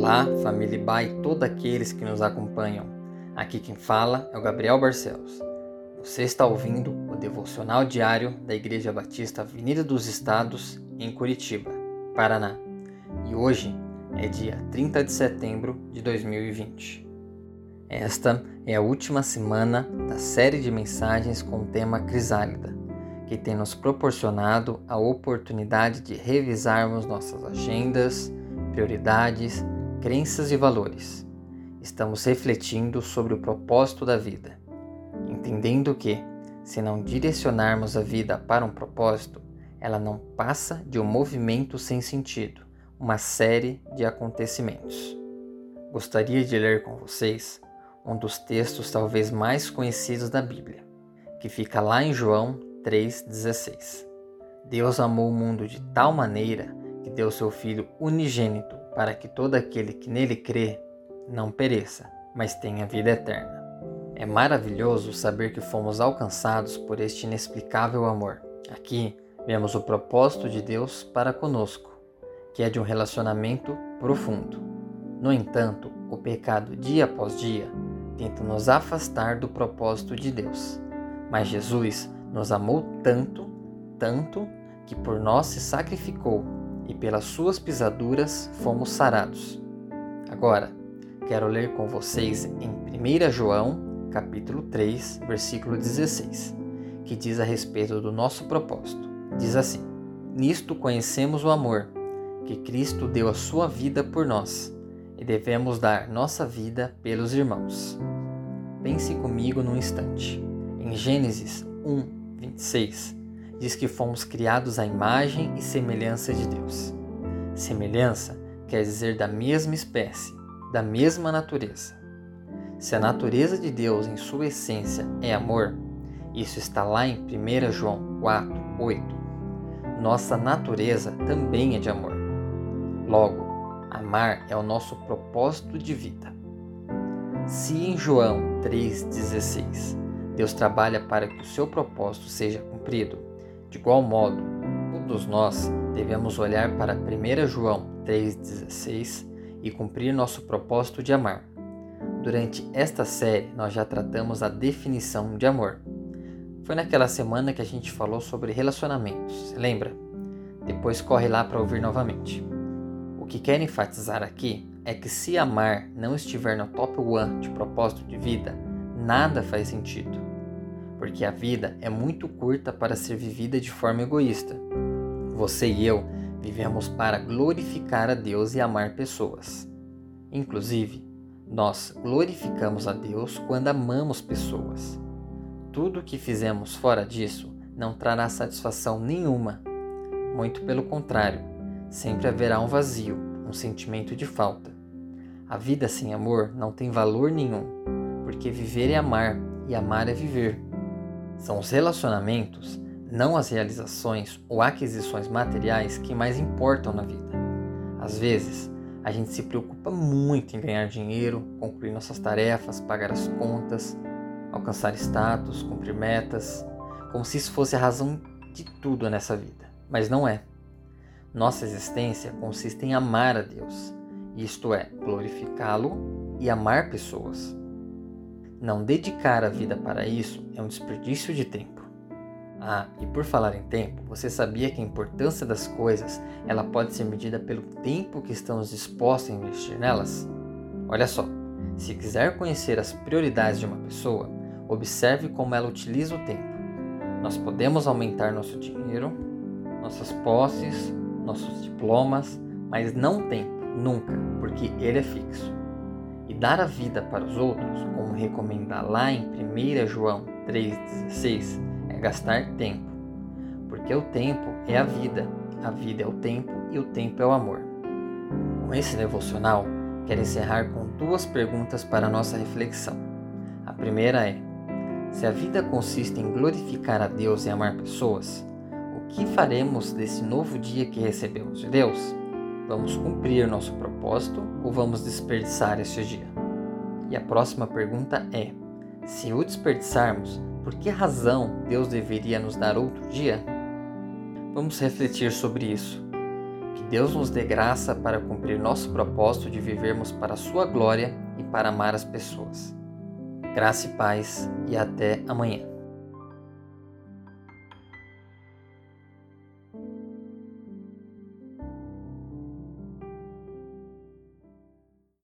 Olá, família e todos aqueles que nos acompanham. Aqui quem fala é o Gabriel Barcelos. Você está ouvindo o devocional diário da Igreja Batista Avenida dos Estados, em Curitiba, Paraná. E hoje é dia 30 de setembro de 2020. Esta é a última semana da série de mensagens com o tema Crisálida, que tem nos proporcionado a oportunidade de revisarmos nossas agendas, prioridades crenças e valores. Estamos refletindo sobre o propósito da vida, entendendo que, se não direcionarmos a vida para um propósito, ela não passa de um movimento sem sentido, uma série de acontecimentos. Gostaria de ler com vocês um dos textos talvez mais conhecidos da Bíblia, que fica lá em João 3,16. Deus amou o mundo de tal maneira que deu seu Filho unigênito para que todo aquele que nele crê não pereça, mas tenha vida eterna. É maravilhoso saber que fomos alcançados por este inexplicável amor. Aqui vemos o propósito de Deus para conosco, que é de um relacionamento profundo. No entanto, o pecado dia após dia tenta nos afastar do propósito de Deus. Mas Jesus nos amou tanto, tanto, que por nós se sacrificou e pelas suas pisaduras fomos sarados. Agora, quero ler com vocês em 1 João, capítulo 3, versículo 16, que diz a respeito do nosso propósito. Diz assim: Nisto conhecemos o amor, que Cristo deu a sua vida por nós, e devemos dar nossa vida pelos irmãos. Pense comigo num instante. Em Gênesis 1, 26, diz que fomos criados à imagem e semelhança de Deus. Semelhança quer dizer da mesma espécie, da mesma natureza. Se a natureza de Deus em sua essência é amor, isso está lá em 1 João 4, 8. Nossa natureza também é de amor. Logo, amar é o nosso propósito de vida. Se em João 3,16 Deus trabalha para que o seu propósito seja cumprido, de igual modo, todos nós devemos olhar para 1 João 3,16 e cumprir nosso propósito de amar. Durante esta série, nós já tratamos a definição de amor. Foi naquela semana que a gente falou sobre relacionamentos, lembra? Depois corre lá para ouvir novamente. O que quero enfatizar aqui é que se amar não estiver no top 1 de propósito de vida, nada faz sentido porque a vida é muito curta para ser vivida de forma egoísta. Você e eu vivemos para glorificar a Deus e amar pessoas. Inclusive, nós glorificamos a Deus quando amamos pessoas. Tudo o que fizemos fora disso não trará satisfação nenhuma. Muito pelo contrário, sempre haverá um vazio, um sentimento de falta. A vida sem amor não tem valor nenhum, porque viver é amar e amar é viver. São os relacionamentos, não as realizações ou aquisições materiais que mais importam na vida. Às vezes, a gente se preocupa muito em ganhar dinheiro, concluir nossas tarefas, pagar as contas, alcançar status, cumprir metas, como se isso fosse a razão de tudo nessa vida. Mas não é. Nossa existência consiste em amar a Deus, isto é, glorificá-lo e amar pessoas. Não dedicar a vida para isso é um desperdício de tempo. Ah, e por falar em tempo, você sabia que a importância das coisas ela pode ser medida pelo tempo que estamos dispostos a investir nelas? Olha só, se quiser conhecer as prioridades de uma pessoa, observe como ela utiliza o tempo. Nós podemos aumentar nosso dinheiro, nossas posses, nossos diplomas, mas não tempo, nunca, porque ele é fixo. E dar a vida para os outros, como recomenda lá em 1 João 3,16, é gastar tempo. Porque o tempo é a vida, a vida é o tempo e o tempo é o amor. Com esse devocional, quero encerrar com duas perguntas para nossa reflexão. A primeira é: se a vida consiste em glorificar a Deus e amar pessoas, o que faremos desse novo dia que recebemos de Deus? Vamos cumprir nosso propósito ou vamos desperdiçar este dia? E a próxima pergunta é: se o desperdiçarmos, por que razão Deus deveria nos dar outro dia? Vamos refletir sobre isso. Que Deus nos dê graça para cumprir nosso propósito de vivermos para Sua glória e para amar as pessoas. Graça e paz e até amanhã.